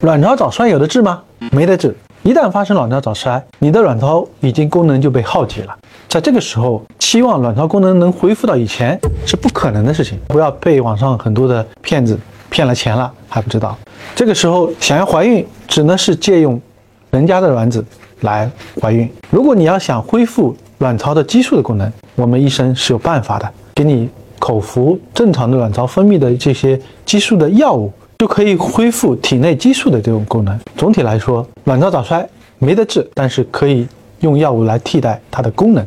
卵巢早衰有的治吗？没得治。一旦发生卵巢早衰，你的卵巢已经功能就被耗竭了。在这个时候，期望卵巢功能能恢复到以前是不可能的事情。不要被网上很多的骗子骗了钱了还不知道。这个时候想要怀孕，只能是借用人家的卵子来怀孕。如果你要想恢复卵巢的激素的功能，我们医生是有办法的，给你口服正常的卵巢分泌的这些激素的药物。就可以恢复体内激素的这种功能。总体来说，卵巢早衰没得治，但是可以用药物来替代它的功能。